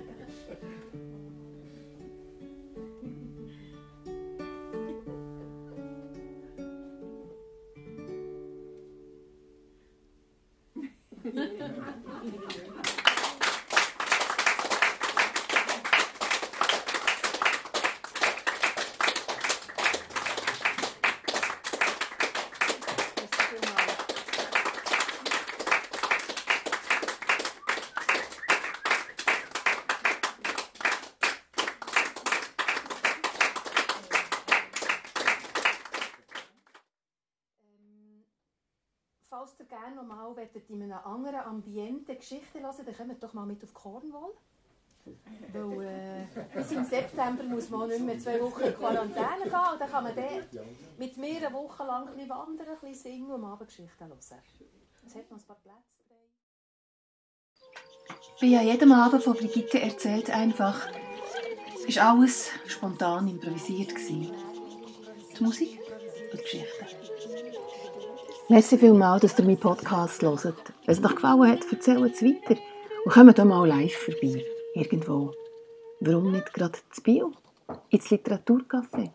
Ambiente Geschichten hören dann kommt doch mal mit auf Cornwall. Weil äh, bis im September muss man nicht mehr zwei Wochen in Quarantäne gehen. Und dann kann man dort mit mehreren Wochen lang ein bisschen wandern, ein bisschen singen und am Abend Geschichten hören. Es hat noch ein paar Plätze frei. Wie an jedem Abend von Brigitte erzählt einfach, ist alles spontan improvisiert gewesen. Die Musik und die Geschichten. Merci vielmals, dass ihr meinen Podcast hört. Wenn es euch gefallen hat, erzählt es weiter und kommt auch mal live vorbei. Irgendwo. Warum nicht gerade zu Bio? Ins Literaturcafé?